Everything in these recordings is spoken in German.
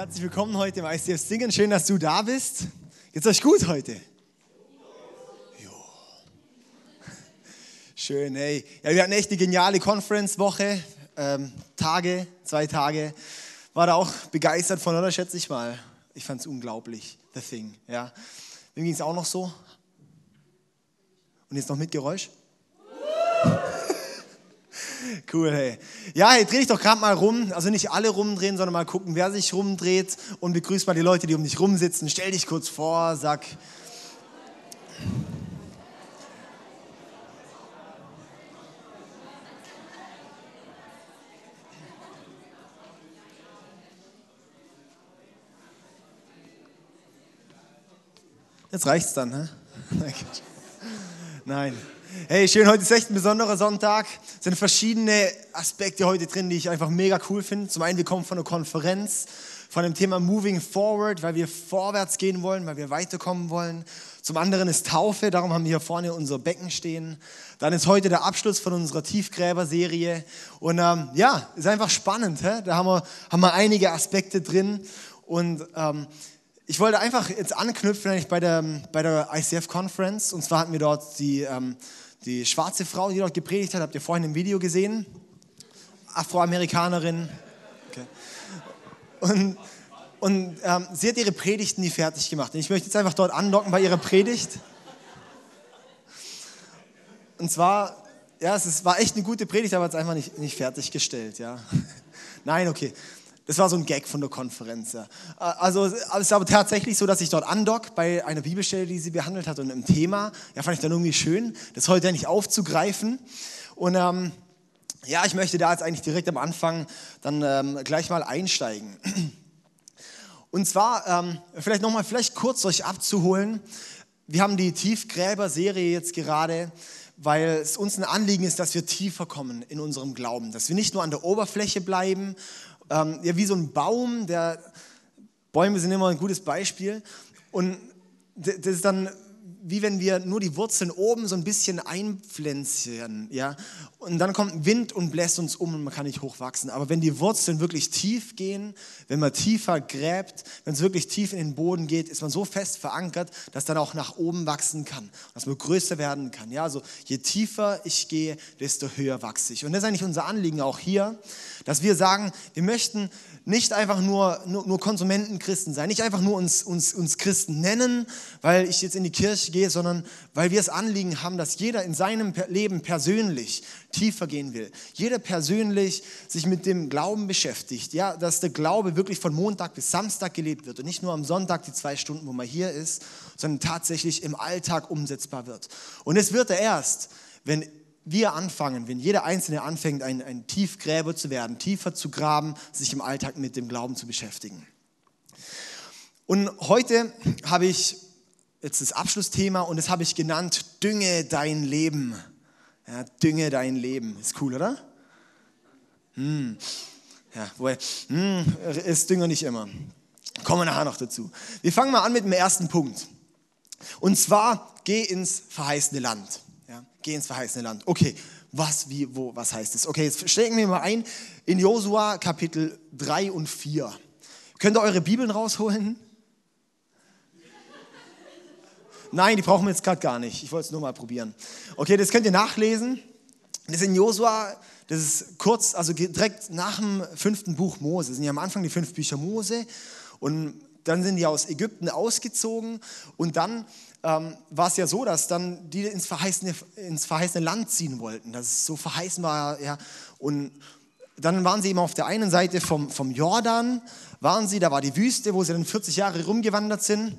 Herzlich willkommen heute im ICF Singen. Schön, dass du da bist. Geht's euch gut heute? Jo. Schön, hey. Ja, wir hatten echt eine geniale Conference-Woche. Ähm, Tage, zwei Tage. War da auch begeistert von, oder schätze ich mal. Ich fand es unglaublich, The Thing. Ja. Wem ging es auch noch so? Und jetzt noch mit Geräusch? Cool, hey. Ja, hey, dreh dich doch gerade mal rum. Also nicht alle rumdrehen, sondern mal gucken, wer sich rumdreht. Und begrüß mal die Leute, die um dich rumsitzen. Stell dich kurz vor, sag. Jetzt reicht's dann, hä? Nein. Hey, schön, heute ist echt ein besonderer Sonntag. Es sind verschiedene Aspekte heute drin, die ich einfach mega cool finde. Zum einen, wir kommen von einer Konferenz, von dem Thema Moving Forward, weil wir vorwärts gehen wollen, weil wir weiterkommen wollen. Zum anderen ist Taufe, darum haben wir hier vorne unser Becken stehen. Dann ist heute der Abschluss von unserer Tiefgräber-Serie. Und ähm, ja, ist einfach spannend. Hä? Da haben wir, haben wir einige Aspekte drin. Und ähm, ich wollte einfach jetzt anknüpfen eigentlich bei der, bei der ICF Conference. Und zwar hatten wir dort die ähm, die schwarze Frau, die dort gepredigt hat, habt ihr vorhin im Video gesehen. Afroamerikanerin. Okay. Und, und ähm, sie hat ihre Predigten nie fertig gemacht. Und ich möchte jetzt einfach dort andocken bei ihrer Predigt. Und zwar, ja, es ist, war echt eine gute Predigt, aber es einfach nicht, nicht fertiggestellt. Ja. Nein, okay. Das war so ein Gag von der Konferenz. Ja. Also es ist aber tatsächlich so, dass ich dort andock bei einer Bibelstelle, die sie behandelt hat und einem Thema. Ja, fand ich dann irgendwie schön, das heute endlich aufzugreifen. Und ähm, ja, ich möchte da jetzt eigentlich direkt am Anfang dann ähm, gleich mal einsteigen. Und zwar, ähm, vielleicht nochmal, vielleicht kurz euch abzuholen. Wir haben die Tiefgräber-Serie jetzt gerade, weil es uns ein Anliegen ist, dass wir tiefer kommen in unserem Glauben, dass wir nicht nur an der Oberfläche bleiben ähm, ja, wie so ein Baum, der, Bäume sind immer ein gutes Beispiel. Und das ist dann wie wenn wir nur die Wurzeln oben so ein bisschen einpflänzen, ja. Und dann kommt Wind und bläst uns um und man kann nicht hochwachsen. Aber wenn die Wurzeln wirklich tief gehen, wenn man tiefer gräbt, wenn es wirklich tief in den Boden geht, ist man so fest verankert, dass dann auch nach oben wachsen kann, dass man größer werden kann. Ja, also je tiefer ich gehe, desto höher wachse ich. Und das ist eigentlich unser Anliegen auch hier, dass wir sagen, wir möchten nicht einfach nur, nur, nur Konsumenten sein, nicht einfach nur uns, uns, uns Christen nennen, weil ich jetzt in die Kirche gehe, sondern weil wir das Anliegen haben, dass jeder in seinem Leben persönlich tiefer gehen will. Jeder persönlich sich mit dem Glauben beschäftigt, ja, dass der Glaube wirklich von Montag bis Samstag gelebt wird und nicht nur am Sonntag die zwei Stunden, wo man hier ist, sondern tatsächlich im Alltag umsetzbar wird. Und es wird er erst, wenn wir anfangen, wenn jeder Einzelne anfängt, ein, ein Tiefgräber zu werden, tiefer zu graben, sich im Alltag mit dem Glauben zu beschäftigen. Und heute habe ich jetzt das Abschlussthema und das habe ich genannt, dünge dein Leben. Ja, dünge dein Leben. Ist cool, oder? Hm. Ja, wohl, hm, ist Dünger nicht immer. Kommen wir nachher noch dazu. Wir fangen mal an mit dem ersten Punkt. Und zwar, geh ins verheißene Land. Ja, geh ins verheißene Land. Okay, was, wie, wo, was heißt es? Okay, jetzt stecken wir mal ein in Josua Kapitel 3 und 4. Könnt ihr eure Bibeln rausholen? Nein, die brauchen wir jetzt gerade gar nicht. Ich wollte es nur mal probieren. Okay, das könnt ihr nachlesen. Das ist in Josua, das ist kurz, also direkt nach dem fünften Buch Mose. Das sind ja am Anfang die fünf Bücher Mose. Und dann sind die aus Ägypten ausgezogen. Und dann ähm, war es ja so, dass dann die ins verheißene, ins verheißene Land ziehen wollten. Das ist so verheißen war, ja. Und dann waren sie eben auf der einen Seite vom, vom Jordan, waren sie, da war die Wüste, wo sie dann 40 Jahre rumgewandert sind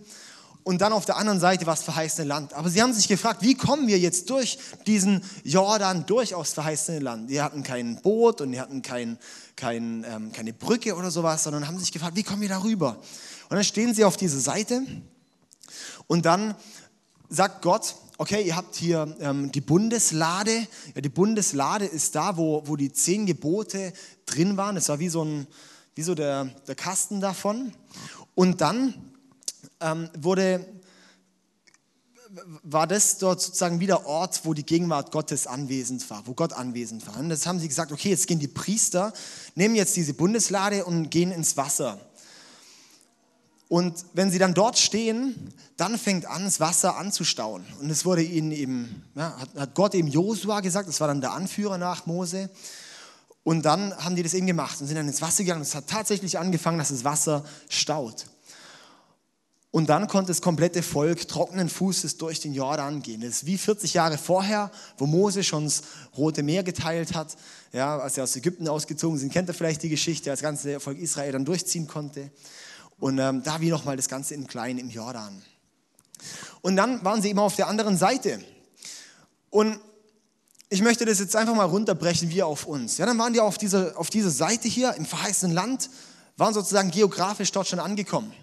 und dann auf der anderen Seite war das verheißene Land. Aber sie haben sich gefragt, wie kommen wir jetzt durch diesen Jordan, durch aufs verheißene Land? Die hatten kein Boot und die hatten kein, kein, ähm, keine Brücke oder sowas, sondern haben sich gefragt, wie kommen wir da rüber? Und dann stehen sie auf dieser Seite und dann sagt Gott, okay, ihr habt hier ähm, die Bundeslade. Ja, die Bundeslade ist da, wo, wo die zehn Gebote drin waren. Es war wie so, ein, wie so der, der Kasten davon. Und dann ähm, wurde, war das dort sozusagen wieder Ort, wo die Gegenwart Gottes anwesend war, wo Gott anwesend war. Und das haben sie gesagt, okay, jetzt gehen die Priester, nehmen jetzt diese Bundeslade und gehen ins Wasser. Und wenn sie dann dort stehen, dann fängt an, das Wasser anzustauen. Und es wurde ihnen eben, ja, hat Gott eben Josua gesagt, das war dann der Anführer nach Mose. Und dann haben die das eben gemacht und sind dann ins Wasser gegangen. Es hat tatsächlich angefangen, dass das Wasser staut. Und dann konnte das komplette Volk trockenen Fußes durch den Jordan gehen. Das ist wie 40 Jahre vorher, wo Mose schon das Rote Meer geteilt hat. Ja, als sie aus Ägypten ausgezogen sind, kennt ihr vielleicht die Geschichte, als das ganze Volk Israel dann durchziehen konnte. Und ähm, da wie nochmal das Ganze in klein im Jordan. Und dann waren sie immer auf der anderen Seite. Und ich möchte das jetzt einfach mal runterbrechen, wie auf uns. Ja, dann waren die auf dieser, auf dieser Seite hier im verheißenen Land, waren sozusagen geografisch dort schon angekommen.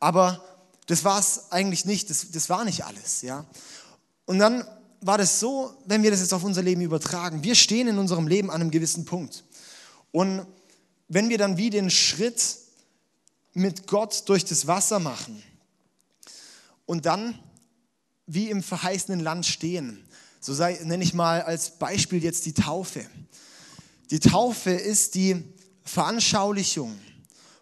Aber das war es eigentlich nicht, das, das war nicht alles. Ja? Und dann war das so, wenn wir das jetzt auf unser Leben übertragen, wir stehen in unserem Leben an einem gewissen Punkt. Und wenn wir dann wie den Schritt mit Gott durch das Wasser machen und dann wie im verheißenen Land stehen, so sei, nenne ich mal als Beispiel jetzt die Taufe. Die Taufe ist die Veranschaulichung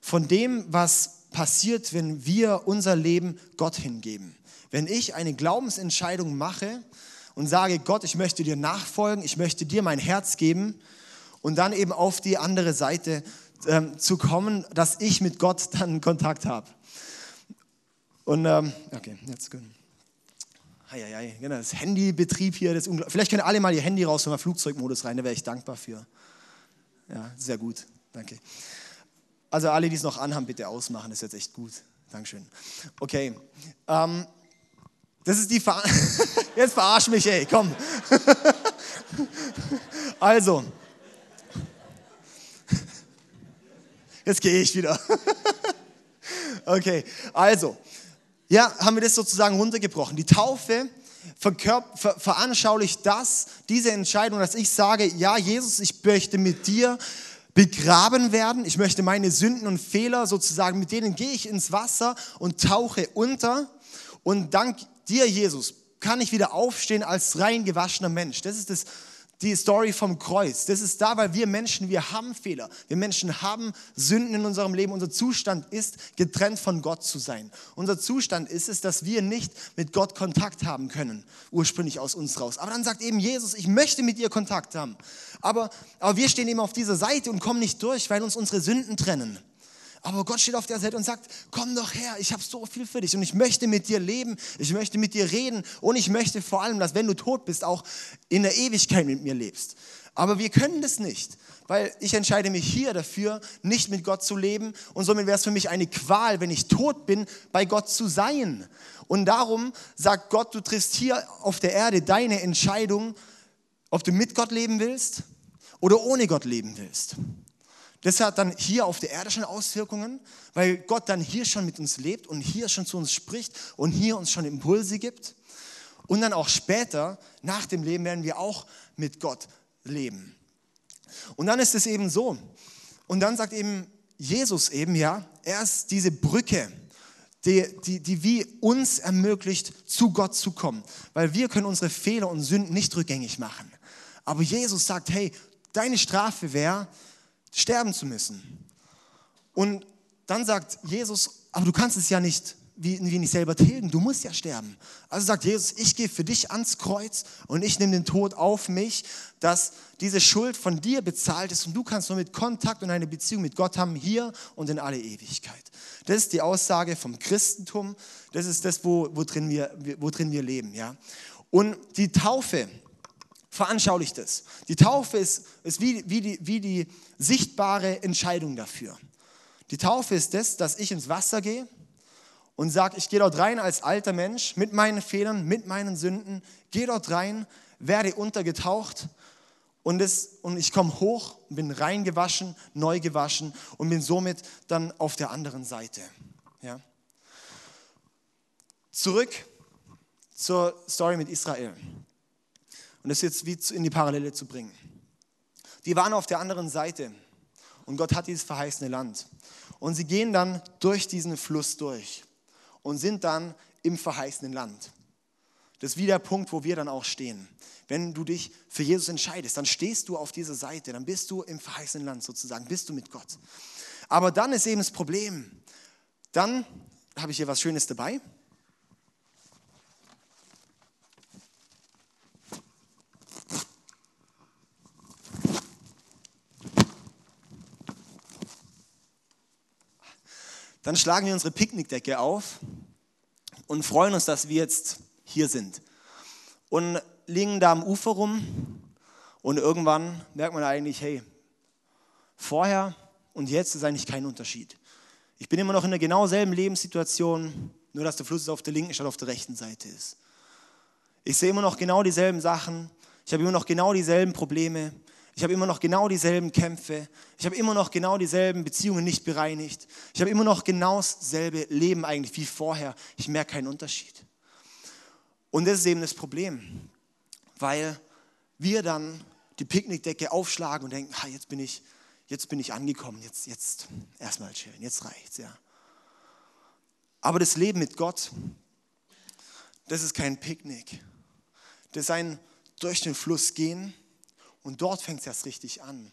von dem, was passiert, wenn wir unser Leben Gott hingeben. Wenn ich eine Glaubensentscheidung mache und sage, Gott, ich möchte dir nachfolgen, ich möchte dir mein Herz geben und dann eben auf die andere Seite ähm, zu kommen, dass ich mit Gott dann Kontakt habe. Und ähm, okay, jetzt gut. Eieiei, genau, das Handybetrieb hier, das vielleicht können alle mal ihr Handy raus, mal Flugzeugmodus rein, da wäre ich dankbar für. Ja, sehr gut, danke. Also alle, die es noch anhaben, bitte ausmachen, das ist jetzt echt gut. Dankeschön. Okay. Ähm, das ist die Ver Jetzt verarsch mich, ey, komm. also. Jetzt gehe ich wieder. okay, also. Ja, haben wir das sozusagen runtergebrochen. Die Taufe ver veranschaulicht das, diese Entscheidung, dass ich sage, ja, Jesus, ich möchte mit dir begraben werden. Ich möchte meine Sünden und Fehler sozusagen, mit denen gehe ich ins Wasser und tauche unter. Und dank dir, Jesus, kann ich wieder aufstehen als rein gewaschener Mensch. Das ist das, die Story vom Kreuz. Das ist da, weil wir Menschen, wir haben Fehler. Wir Menschen haben Sünden in unserem Leben. Unser Zustand ist, getrennt von Gott zu sein. Unser Zustand ist es, dass wir nicht mit Gott Kontakt haben können, ursprünglich aus uns raus. Aber dann sagt eben Jesus, ich möchte mit dir Kontakt haben. Aber, aber wir stehen eben auf dieser Seite und kommen nicht durch, weil uns unsere Sünden trennen. Aber Gott steht auf der Seite und sagt, komm doch her, ich habe so viel für dich und ich möchte mit dir leben, ich möchte mit dir reden und ich möchte vor allem, dass wenn du tot bist, auch in der Ewigkeit mit mir lebst. Aber wir können das nicht, weil ich entscheide mich hier dafür, nicht mit Gott zu leben und somit wäre es für mich eine Qual, wenn ich tot bin, bei Gott zu sein. Und darum sagt Gott, du triffst hier auf der Erde deine Entscheidung, ob du mit Gott leben willst oder ohne Gott leben willst. Das hat dann hier auf der Erde schon Auswirkungen, weil Gott dann hier schon mit uns lebt und hier schon zu uns spricht und hier uns schon Impulse gibt. Und dann auch später, nach dem Leben, werden wir auch mit Gott leben. Und dann ist es eben so. Und dann sagt eben Jesus eben, ja, er ist diese Brücke, die, die, die wie uns ermöglicht, zu Gott zu kommen. Weil wir können unsere Fehler und Sünden nicht rückgängig machen. Aber Jesus sagt, hey, deine Strafe wäre, sterben zu müssen. Und dann sagt Jesus, aber du kannst es ja nicht wie, wie nicht selber tilgen, du musst ja sterben. Also sagt Jesus, ich gehe für dich ans Kreuz und ich nehme den Tod auf mich, dass diese Schuld von dir bezahlt ist und du kannst nur mit Kontakt und eine Beziehung mit Gott haben, hier und in alle Ewigkeit. Das ist die Aussage vom Christentum, das ist das, wo, wo, drin, wir, wo drin wir leben. Ja? Und die Taufe, veranschaulicht es. Die Taufe ist, ist wie, wie, die, wie die sichtbare Entscheidung dafür. Die Taufe ist das, dass ich ins Wasser gehe und sage, ich gehe dort rein als alter Mensch mit meinen Fehlern, mit meinen Sünden, gehe dort rein, werde untergetaucht und, das, und ich komme hoch, bin reingewaschen, neu gewaschen und bin somit dann auf der anderen Seite. Ja. Zurück zur Story mit Israel und das jetzt wie in die Parallele zu bringen. Die waren auf der anderen Seite und Gott hat dieses verheißene Land. Und sie gehen dann durch diesen Fluss durch und sind dann im verheißenen Land. Das ist wie der Punkt, wo wir dann auch stehen. Wenn du dich für Jesus entscheidest, dann stehst du auf dieser Seite, dann bist du im verheißenen Land sozusagen, bist du mit Gott. Aber dann ist eben das Problem, dann habe ich hier was Schönes dabei. Dann schlagen wir unsere Picknickdecke auf und freuen uns, dass wir jetzt hier sind. Und liegen da am Ufer rum und irgendwann merkt man eigentlich, hey, vorher und jetzt ist eigentlich kein Unterschied. Ich bin immer noch in der genau selben Lebenssituation, nur dass der Fluss auf der linken statt auf der rechten Seite ist. Ich sehe immer noch genau dieselben Sachen, ich habe immer noch genau dieselben Probleme, ich habe immer noch genau dieselben Kämpfe. Ich habe immer noch genau dieselben Beziehungen nicht bereinigt. Ich habe immer noch genau dasselbe Leben eigentlich wie vorher. Ich merke keinen Unterschied. Und das ist eben das Problem, weil wir dann die Picknickdecke aufschlagen und denken, ah, jetzt bin ich, jetzt bin ich angekommen, jetzt, jetzt erstmal chillen, jetzt reicht's, ja. Aber das Leben mit Gott, das ist kein Picknick. Das ist ein durch den Fluss gehen und dort fängt es erst richtig an.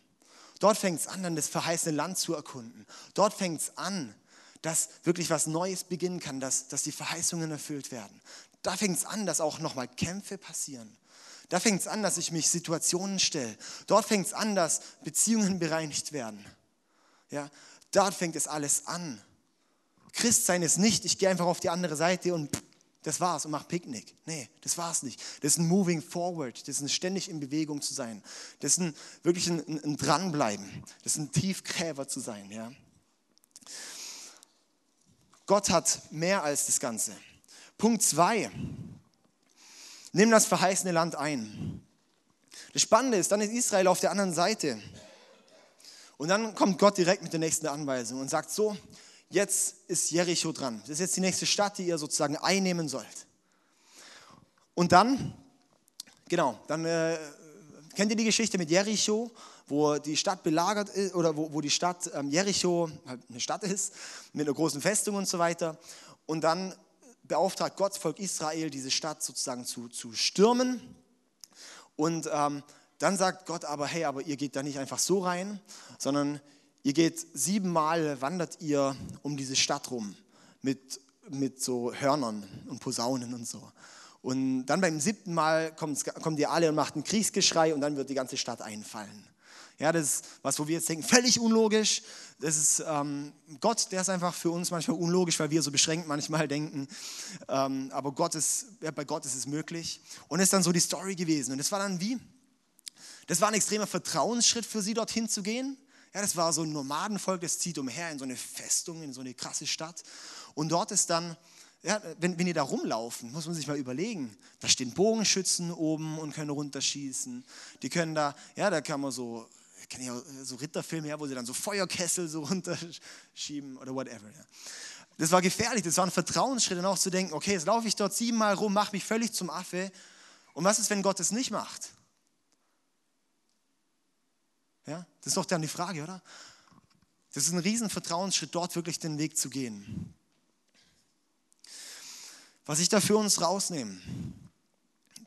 Dort fängt es an, dann das verheißene Land zu erkunden. Dort fängt es an, dass wirklich was Neues beginnen kann, dass, dass die Verheißungen erfüllt werden. Da fängt es an, dass auch nochmal Kämpfe passieren. Da fängt es an, dass ich mich Situationen stelle. Dort fängt es an, dass Beziehungen bereinigt werden. Ja, dort fängt es alles an. Christsein ist nicht, ich gehe einfach auf die andere Seite und das war's und mach Picknick. Nee, das war's nicht. Das ist ein Moving Forward. Das ist ein ständig in Bewegung zu sein. Das ist ein, wirklich ein, ein, ein Dranbleiben. Das ist ein Tiefgräber zu sein. Ja. Gott hat mehr als das Ganze. Punkt zwei. Nimm das verheißene Land ein. Das Spannende ist, dann ist Israel auf der anderen Seite. Und dann kommt Gott direkt mit der nächsten Anweisung und sagt so, jetzt ist Jericho dran. Das ist jetzt die nächste Stadt, die ihr sozusagen einnehmen sollt. Und dann, genau, dann äh, kennt ihr die Geschichte mit Jericho, wo die Stadt belagert ist, oder wo, wo die Stadt ähm, Jericho halt eine Stadt ist, mit einer großen Festung und so weiter. Und dann beauftragt Gott Volk Israel, diese Stadt sozusagen zu, zu stürmen. Und ähm, dann sagt Gott aber, hey, aber ihr geht da nicht einfach so rein, sondern Ihr geht siebenmal, wandert ihr um diese Stadt rum mit, mit so Hörnern und Posaunen und so. Und dann beim siebten Mal kommt, kommt ihr alle und macht ein Kriegsgeschrei und dann wird die ganze Stadt einfallen. Ja, das ist was, wo wir jetzt denken, völlig unlogisch. Das ist ähm, Gott, der ist einfach für uns manchmal unlogisch, weil wir so beschränkt manchmal denken. Ähm, aber Gott ist, ja, bei Gott ist es möglich. Und es ist dann so die Story gewesen. Und es war dann wie? Das war ein extremer Vertrauensschritt für sie, dorthin zu gehen. Ja, das war so ein Nomadenvolk, das zieht umher in so eine Festung, in so eine krasse Stadt. Und dort ist dann, ja, wenn, wenn die da rumlaufen, muss man sich mal überlegen, da stehen Bogenschützen oben und können runterschießen. Die können da, ja, da kann man so, kenne ich auch so Ritterfilme, ja, wo sie dann so Feuerkessel so runterschieben oder whatever. Ja. Das war gefährlich, das war ein Vertrauensschritt, dann auch zu denken, okay, jetzt laufe ich dort siebenmal rum, mache mich völlig zum Affe. Und was ist, wenn Gott es nicht macht? Ja, das ist doch dann die Frage, oder? Das ist ein riesen Vertrauensschritt, dort wirklich den Weg zu gehen. Was ich da für uns rausnehme,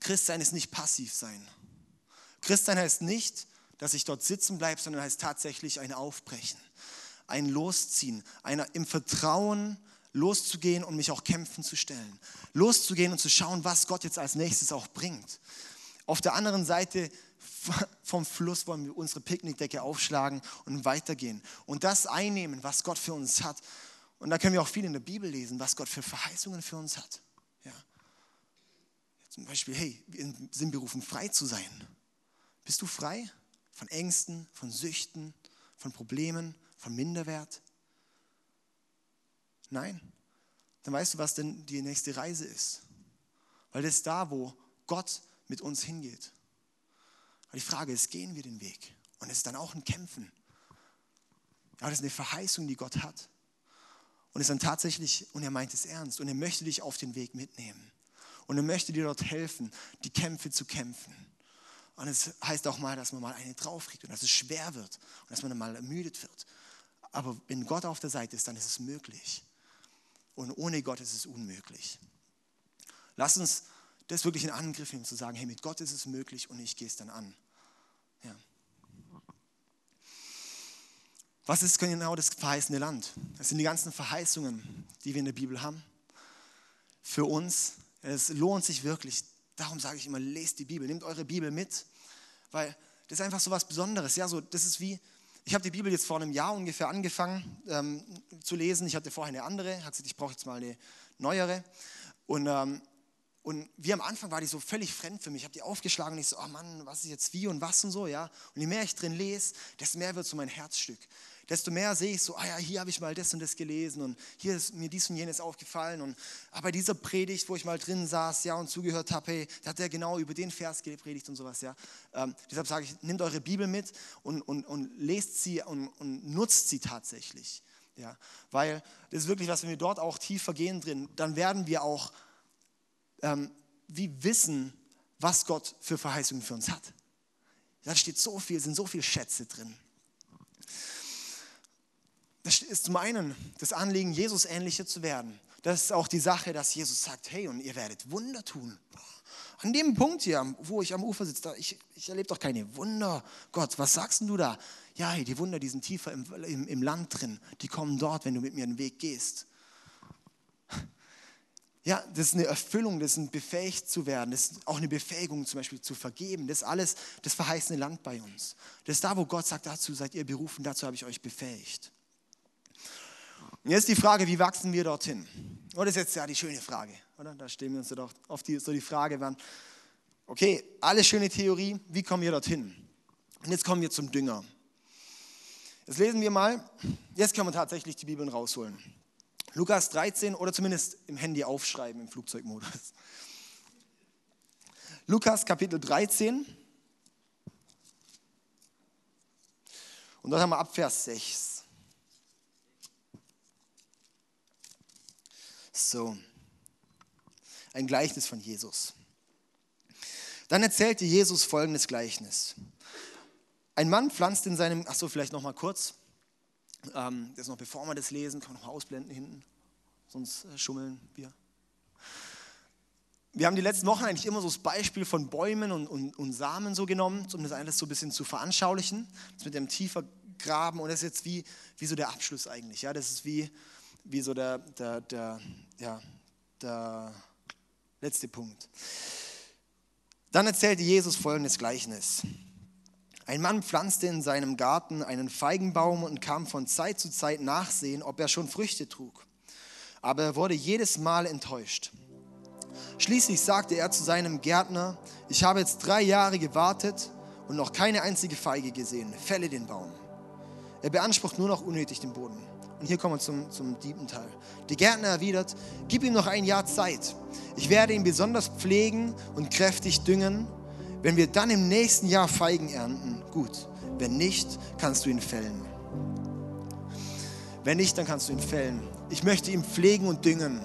Christsein ist nicht passiv sein. Christsein heißt nicht, dass ich dort sitzen bleibe, sondern heißt tatsächlich ein Aufbrechen, ein Losziehen, ein im Vertrauen loszugehen und mich auch kämpfen zu stellen. Loszugehen und zu schauen, was Gott jetzt als nächstes auch bringt. Auf der anderen Seite vom Fluss wollen wir unsere Picknickdecke aufschlagen und weitergehen und das einnehmen, was Gott für uns hat. Und da können wir auch viel in der Bibel lesen, was Gott für Verheißungen für uns hat. Ja. Zum Beispiel, hey, wir sind berufen, frei zu sein. Bist du frei von Ängsten, von Süchten, von Problemen, von Minderwert? Nein. Dann weißt du, was denn die nächste Reise ist. Weil das ist da, wo Gott mit uns hingeht. Aber die Frage ist, gehen wir den Weg? Und es ist dann auch ein Kämpfen. Aber das ist eine Verheißung, die Gott hat. Und es ist dann tatsächlich, und er meint es ernst, und er möchte dich auf den Weg mitnehmen. Und er möchte dir dort helfen, die Kämpfe zu kämpfen. Und es heißt auch mal, dass man mal eine draufkriegt und dass es schwer wird und dass man mal ermüdet wird. Aber wenn Gott auf der Seite ist, dann ist es möglich. Und ohne Gott ist es unmöglich. Lass uns das wirklich in Angriff nehmen, zu sagen, hey, mit Gott ist es möglich und ich gehe es dann an. Was ist genau das verheißene Land? Das sind die ganzen Verheißungen, die wir in der Bibel haben. Für uns, es lohnt sich wirklich. Darum sage ich immer, lest die Bibel, nehmt eure Bibel mit, weil das ist einfach so was Besonderes. Ja, so, das ist wie, ich habe die Bibel jetzt vor einem Jahr ungefähr angefangen ähm, zu lesen. Ich hatte vorher eine andere, hat gesagt, ich brauche jetzt mal eine neuere. Und, ähm, und wie am Anfang war die so völlig fremd für mich. Ich habe die aufgeschlagen und ich so, oh Mann, was ist jetzt wie und was und so, ja. Und je mehr ich drin lese, desto mehr wird so mein Herzstück desto mehr sehe ich so, ah ja, hier habe ich mal das und das gelesen und hier ist mir dies und jenes aufgefallen. Und aber dieser Predigt, wo ich mal drin saß, ja, und zugehört habe, hey, da hat er genau über den Vers gepredigt und sowas, ja. Ähm, deshalb sage ich, nehmt eure Bibel mit und, und, und lest sie und, und nutzt sie tatsächlich. Ja, weil das ist wirklich was, wenn wir dort auch tiefer gehen drin, dann werden wir auch ähm, wie wissen, was Gott für Verheißungen für uns hat. Da steht so viel, sind so viele Schätze drin. Das ist zum einen das Anliegen, Jesus ähnlicher zu werden. Das ist auch die Sache, dass Jesus sagt, hey, und ihr werdet Wunder tun. An dem Punkt hier, wo ich am Ufer sitze, ich, ich erlebe doch keine Wunder. Gott, was sagst du da? Ja, hey, die Wunder, die sind tiefer im, im, im Land drin. Die kommen dort, wenn du mit mir den Weg gehst. Ja, das ist eine Erfüllung, das ist ein befähigt zu werden, das ist auch eine Befähigung zum Beispiel zu vergeben. Das ist alles das verheißene Land bei uns. Das ist da, wo Gott sagt, dazu seid ihr berufen, dazu habe ich euch befähigt. Und jetzt die Frage, wie wachsen wir dorthin? Oh, das ist jetzt ja die schöne Frage, oder? Da stehen wir uns doch auf die, so die Frage, wann, okay, alles schöne Theorie, wie kommen wir dorthin? Und jetzt kommen wir zum Dünger. Jetzt lesen wir mal, jetzt können wir tatsächlich die Bibeln rausholen. Lukas 13 oder zumindest im Handy aufschreiben im Flugzeugmodus. Lukas Kapitel 13. Und dort haben wir ab Vers 6. So, ein Gleichnis von Jesus. Dann erzählte Jesus folgendes Gleichnis. Ein Mann pflanzt in seinem, ach so, vielleicht noch mal kurz, ähm, das noch bevor wir das lesen, können wir noch mal ausblenden hinten, sonst äh, schummeln wir. Wir haben die letzten Wochen eigentlich immer so das Beispiel von Bäumen und, und, und Samen so genommen, um das alles so ein bisschen zu veranschaulichen. Das mit dem tiefer Graben und das ist jetzt wie, wie so der Abschluss eigentlich. Ja? Das ist wie, wie so der, der, der, ja, der letzte Punkt. Dann erzählte Jesus folgendes Gleichnis. Ein Mann pflanzte in seinem Garten einen Feigenbaum und kam von Zeit zu Zeit nachsehen, ob er schon Früchte trug. Aber er wurde jedes Mal enttäuscht. Schließlich sagte er zu seinem Gärtner, ich habe jetzt drei Jahre gewartet und noch keine einzige Feige gesehen. Fälle den Baum. Er beansprucht nur noch unnötig den Boden. Und hier kommen wir zum, zum tiefen Teil. Der Gärtner erwidert, gib ihm noch ein Jahr Zeit. Ich werde ihn besonders pflegen und kräftig düngen. Wenn wir dann im nächsten Jahr Feigen ernten, gut. Wenn nicht, kannst du ihn fällen. Wenn nicht, dann kannst du ihn fällen. Ich möchte ihn pflegen und düngen.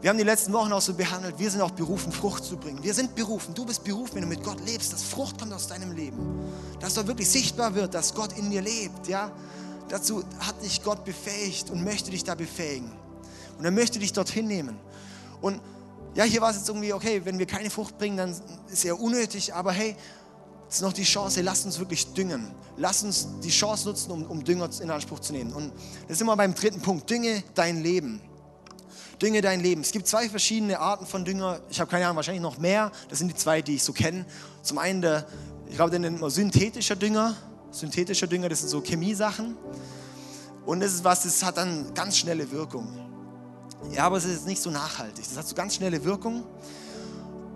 Wir haben die letzten Wochen auch so behandelt, wir sind auch berufen, Frucht zu bringen. Wir sind berufen, du bist berufen, wenn du mit Gott lebst, dass Frucht kommt aus deinem Leben. Dass dort wirklich sichtbar wird, dass Gott in dir lebt, ja. Dazu hat dich Gott befähigt und möchte dich da befähigen. Und er möchte dich dorthin nehmen. Und ja, hier war es jetzt irgendwie, okay, wenn wir keine Frucht bringen, dann ist eher unnötig, aber hey, es ist noch die Chance, lasst uns wirklich düngen. Lasst uns die Chance nutzen, um, um Dünger in Anspruch zu nehmen. Und das ist immer beim dritten Punkt, dünge dein Leben. Dünge dein Leben. Es gibt zwei verschiedene Arten von Dünger. Ich habe keine Ahnung, wahrscheinlich noch mehr. Das sind die zwei, die ich so kenne. Zum einen der, ich glaube, den nennt man synthetischer Dünger synthetischer Dünger, das sind so Chemiesachen. Und das ist was, das hat dann ganz schnelle Wirkung. Ja, aber es ist nicht so nachhaltig. Das hat so ganz schnelle Wirkung.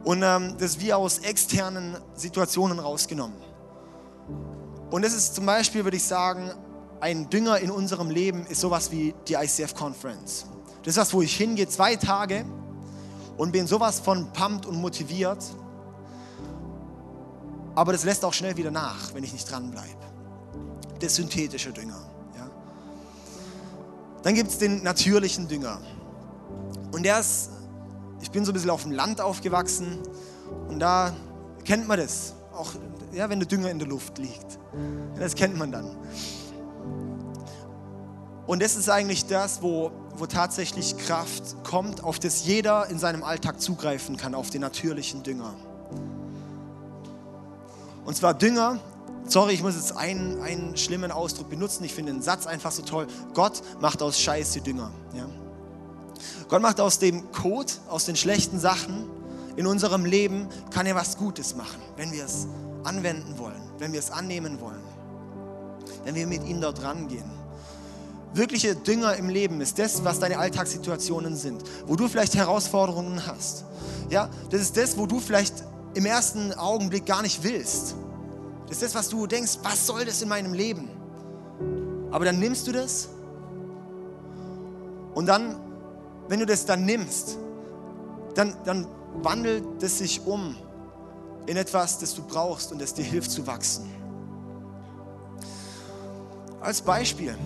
Und ähm, das wie aus externen Situationen rausgenommen. Und das ist zum Beispiel, würde ich sagen, ein Dünger in unserem Leben ist sowas wie die ICF Conference. Das ist was, wo ich hingehe, zwei Tage und bin sowas von pumped und motiviert. Aber das lässt auch schnell wieder nach, wenn ich nicht dranbleibe der synthetische Dünger. Ja. Dann gibt es den natürlichen Dünger. Und der ist, ich bin so ein bisschen auf dem Land aufgewachsen und da kennt man das. Auch ja, wenn der Dünger in der Luft liegt. Das kennt man dann. Und das ist eigentlich das, wo, wo tatsächlich Kraft kommt, auf das jeder in seinem Alltag zugreifen kann, auf den natürlichen Dünger. Und zwar Dünger, sorry, ich muss jetzt einen, einen schlimmen Ausdruck benutzen, ich finde den Satz einfach so toll. Gott macht aus Scheiße Dünger. Ja? Gott macht aus dem Kot, aus den schlechten Sachen in unserem Leben, kann er was Gutes machen, wenn wir es anwenden wollen, wenn wir es annehmen wollen, wenn wir mit ihm dort rangehen. Wirkliche Dünger im Leben ist das, was deine Alltagssituationen sind, wo du vielleicht Herausforderungen hast. Ja, das ist das, wo du vielleicht im ersten Augenblick gar nicht willst. Das ist das, was du denkst, was soll das in meinem Leben? Aber dann nimmst du das und dann, wenn du das dann nimmst, dann, dann wandelt es sich um in etwas, das du brauchst und das dir hilft zu wachsen. Als Beispiel,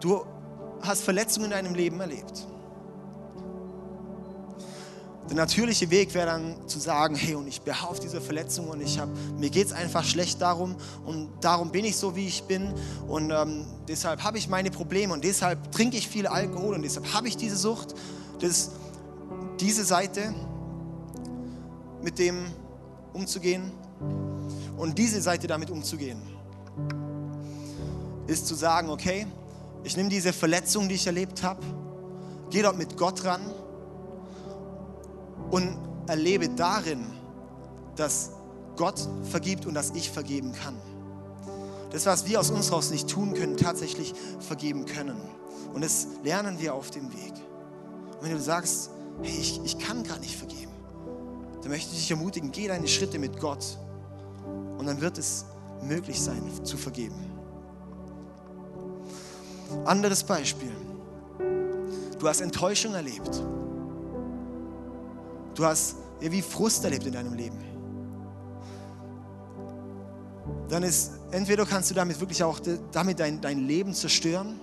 du hast Verletzungen in deinem Leben erlebt. Der natürliche Weg wäre dann zu sagen, hey, und ich auf diese Verletzung und ich hab, mir geht es einfach schlecht darum und darum bin ich so, wie ich bin und ähm, deshalb habe ich meine Probleme und deshalb trinke ich viel Alkohol und deshalb habe ich diese Sucht. Das, diese Seite, mit dem umzugehen und diese Seite damit umzugehen, ist zu sagen, okay, ich nehme diese Verletzung, die ich erlebt habe, gehe dort mit Gott ran und erlebe darin, dass Gott vergibt und dass ich vergeben kann. Das, was wir aus uns raus nicht tun können, tatsächlich vergeben können. Und das lernen wir auf dem Weg. Und wenn du sagst, hey, ich, ich kann gar nicht vergeben, dann möchte ich dich ermutigen, geh deine Schritte mit Gott. Und dann wird es möglich sein, zu vergeben. Anderes Beispiel. Du hast Enttäuschung erlebt. Du hast ja, wie Frust erlebt in deinem Leben. Dann ist, entweder kannst du damit wirklich auch damit dein, dein Leben zerstören,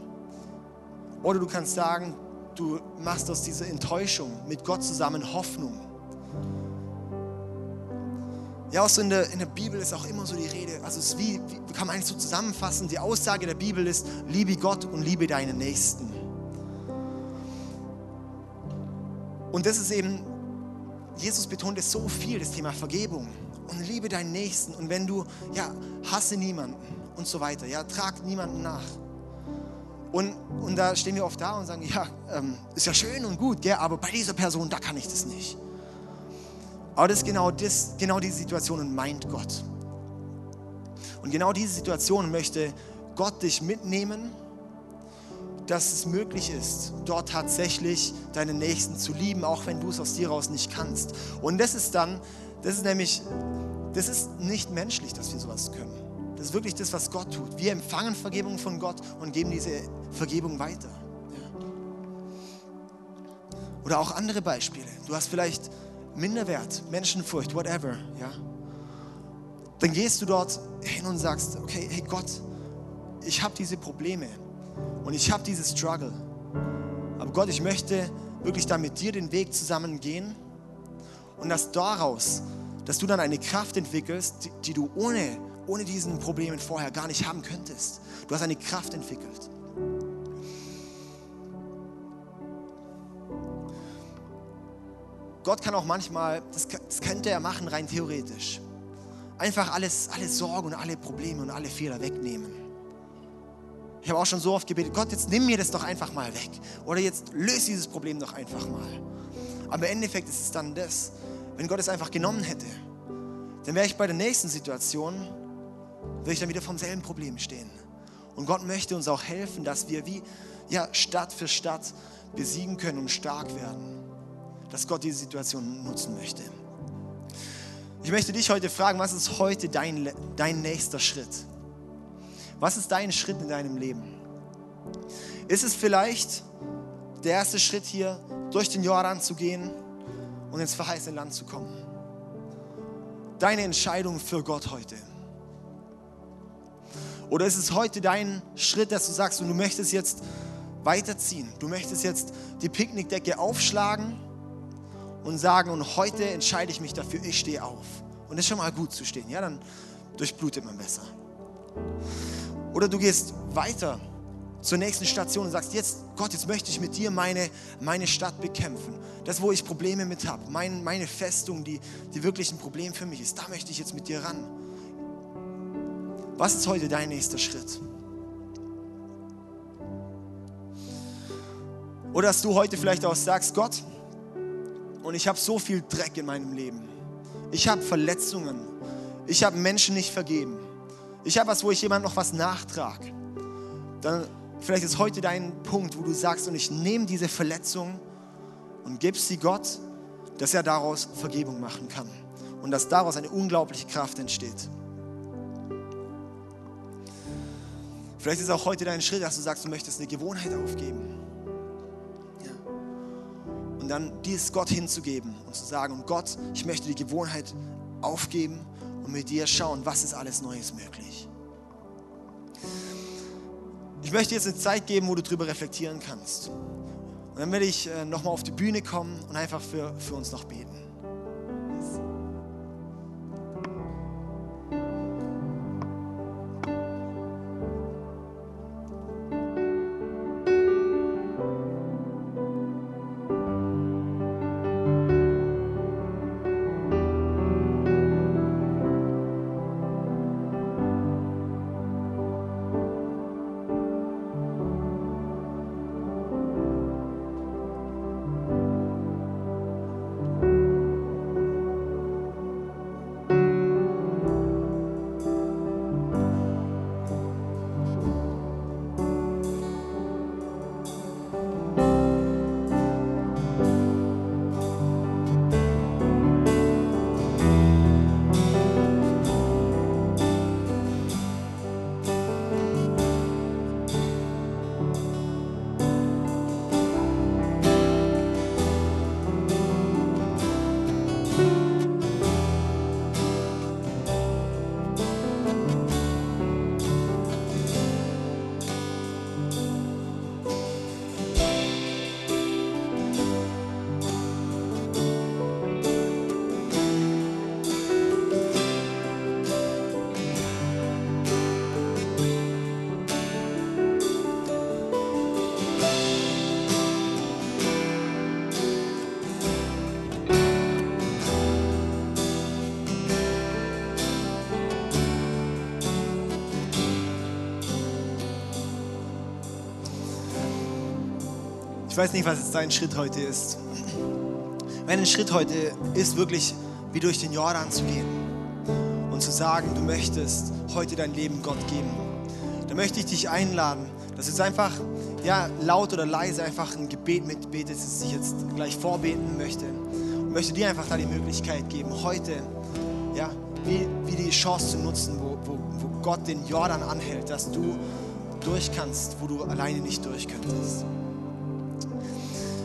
oder du kannst sagen, du machst aus dieser Enttäuschung mit Gott zusammen Hoffnung. Ja, auch so in der, in der Bibel ist auch immer so die Rede, also es ist wie, wie kann man eigentlich so zusammenfassen, die Aussage der Bibel ist, liebe Gott und liebe deinen Nächsten. Und das ist eben Jesus betont es so viel, das Thema Vergebung und liebe deinen Nächsten. Und wenn du, ja, hasse niemanden und so weiter, ja, trag niemanden nach. Und, und da stehen wir oft da und sagen, ja, ähm, ist ja schön und gut, gell, aber bei dieser Person, da kann ich das nicht. Aber das ist genau, das, genau diese Situation und meint Gott. Und genau diese Situation möchte Gott dich mitnehmen dass es möglich ist, dort tatsächlich deinen Nächsten zu lieben, auch wenn du es aus dir raus nicht kannst. Und das ist dann, das ist nämlich, das ist nicht menschlich, dass wir sowas können. Das ist wirklich das, was Gott tut. Wir empfangen Vergebung von Gott und geben diese Vergebung weiter. Oder auch andere Beispiele. Du hast vielleicht Minderwert, Menschenfurcht, whatever. Ja. Dann gehst du dort hin und sagst, okay, hey Gott, ich habe diese Probleme und ich habe dieses Struggle. Aber Gott, ich möchte wirklich da mit dir den Weg zusammen gehen und dass daraus, dass du dann eine Kraft entwickelst, die, die du ohne, ohne diesen Problemen vorher gar nicht haben könntest. Du hast eine Kraft entwickelt. Gott kann auch manchmal, das, das könnte er machen rein theoretisch, einfach alles, alle Sorgen und alle Probleme und alle Fehler wegnehmen. Ich habe auch schon so oft gebetet, Gott, jetzt nimm mir das doch einfach mal weg. Oder jetzt löse dieses Problem doch einfach mal. Aber im Endeffekt ist es dann das, wenn Gott es einfach genommen hätte, dann wäre ich bei der nächsten Situation, würde ich dann wieder vom selben Problem stehen. Und Gott möchte uns auch helfen, dass wir wie ja, Stadt für Stadt besiegen können und stark werden. Dass Gott diese Situation nutzen möchte. Ich möchte dich heute fragen, was ist heute dein, dein nächster Schritt? Was ist dein Schritt in deinem Leben? Ist es vielleicht der erste Schritt hier, durch den Jordan zu gehen und ins verheißene Land zu kommen? Deine Entscheidung für Gott heute. Oder ist es heute dein Schritt, dass du sagst, und du möchtest jetzt weiterziehen? Du möchtest jetzt die Picknickdecke aufschlagen und sagen, und heute entscheide ich mich dafür, ich stehe auf. Und es ist schon mal gut zu stehen, ja, dann durchblutet man besser. Oder du gehst weiter zur nächsten Station und sagst, jetzt, Gott, jetzt möchte ich mit dir meine, meine Stadt bekämpfen. Das, wo ich Probleme mit habe, mein, meine Festung, die, die wirklich ein Problem für mich ist, da möchte ich jetzt mit dir ran. Was ist heute dein nächster Schritt? Oder dass du heute vielleicht auch sagst, Gott, und ich habe so viel Dreck in meinem Leben. Ich habe Verletzungen. Ich habe Menschen nicht vergeben. Ich habe was, wo ich jemand noch was nachtrage. Dann vielleicht ist heute dein Punkt, wo du sagst, und ich nehme diese Verletzung und gebe sie Gott, dass er daraus Vergebung machen kann. Und dass daraus eine unglaubliche Kraft entsteht. Vielleicht ist auch heute dein Schritt, dass du sagst, du möchtest eine Gewohnheit aufgeben dann dies Gott hinzugeben und zu sagen, und Gott, ich möchte die Gewohnheit aufgeben und mit dir schauen, was ist alles Neues möglich. Ich möchte jetzt eine Zeit geben, wo du darüber reflektieren kannst. Und dann werde ich äh, nochmal auf die Bühne kommen und einfach für, für uns noch beten. Ich weiß nicht, was jetzt dein Schritt heute ist. Mein Schritt heute ist wirklich, wie durch den Jordan zu gehen und zu sagen, du möchtest heute dein Leben Gott geben. Da möchte ich dich einladen, dass jetzt einfach, ja, laut oder leise einfach ein Gebet mitbetest, das ich jetzt gleich vorbeten möchte. Und möchte dir einfach da die Möglichkeit geben, heute, ja, wie, wie die Chance zu nutzen, wo, wo, wo Gott den Jordan anhält, dass du durch kannst, wo du alleine nicht durch könntest.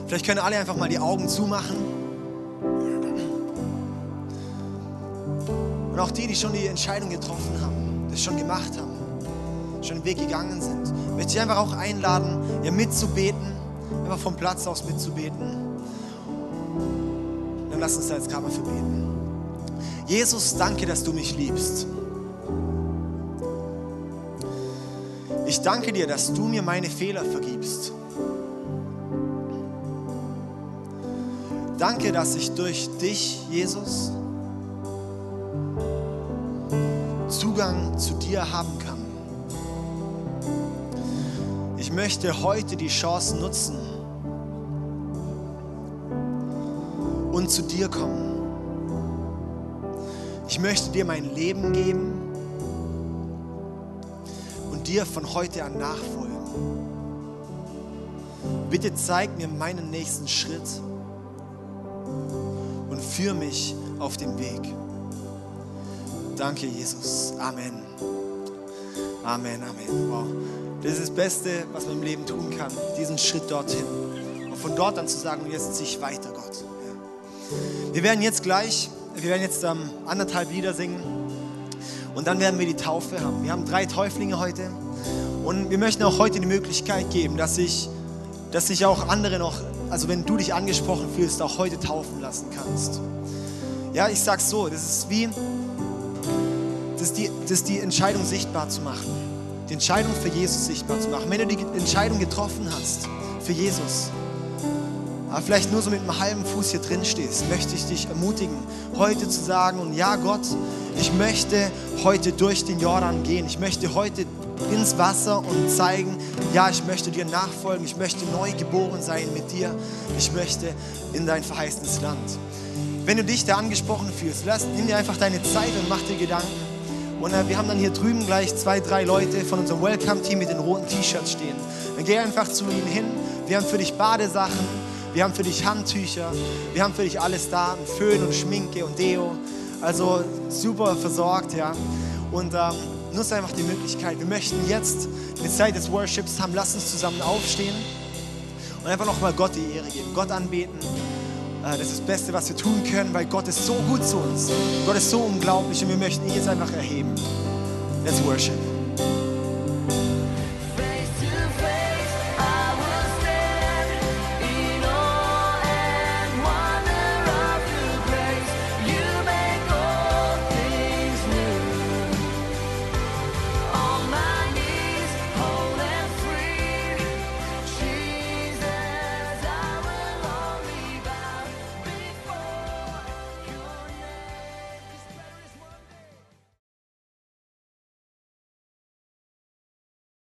Vielleicht können alle einfach mal die Augen zumachen. Und auch die, die schon die Entscheidung getroffen haben, das schon gemacht haben, schon den Weg gegangen sind, möchte ich einfach auch einladen, ja mitzubeten, einfach vom Platz aus mitzubeten. Dann lass uns da jetzt gerade mal verbeten. Jesus, danke, dass du mich liebst. Ich danke dir, dass du mir meine Fehler vergibst. Danke, dass ich durch dich, Jesus, Zugang zu dir haben kann. Ich möchte heute die Chance nutzen und zu dir kommen. Ich möchte dir mein Leben geben und dir von heute an nachfolgen. Bitte zeig mir meinen nächsten Schritt führ mich auf dem Weg. Danke, Jesus. Amen. Amen, Amen. Wow. Das ist das Beste, was man im Leben tun kann, diesen Schritt dorthin. Und von dort dann zu sagen, jetzt ziehe ich weiter, Gott. Ja. Wir werden jetzt gleich, wir werden jetzt ähm, anderthalb Lieder singen und dann werden wir die Taufe haben. Wir haben drei Täuflinge heute und wir möchten auch heute die Möglichkeit geben, dass sich dass sich auch andere noch also wenn du dich angesprochen fühlst, auch heute taufen lassen kannst. Ja, ich sag's so, das ist wie, das ist die, das ist die Entscheidung sichtbar zu machen. die Entscheidung für Jesus sichtbar zu machen. Wenn du die Entscheidung getroffen hast für Jesus, aber vielleicht nur so mit einem halben Fuß hier drin stehst, möchte ich dich ermutigen, heute zu sagen, und ja Gott, ich möchte heute durch den Jordan gehen. Ich möchte heute ins Wasser und zeigen, ja, ich möchte dir nachfolgen, ich möchte neu geboren sein mit dir, ich möchte in dein verheißenes Land. Wenn du dich da angesprochen fühlst, lass, nimm dir einfach deine Zeit und mach dir Gedanken. Und äh, wir haben dann hier drüben gleich zwei, drei Leute von unserem Welcome-Team mit den roten T-Shirts stehen. Dann geh einfach zu ihnen hin. Wir haben für dich Badesachen, wir haben für dich Handtücher, wir haben für dich alles da, Föhn und Schminke und Deo. Also super versorgt, ja. Und ähm, nutze einfach die Möglichkeit. Wir möchten jetzt eine Zeit des Worships haben. Lass uns zusammen aufstehen und einfach nochmal Gott die Ehre geben, Gott anbeten. Äh, das ist das Beste, was wir tun können, weil Gott ist so gut zu uns. Gott ist so unglaublich und wir möchten ihn jetzt einfach erheben. Let's worship.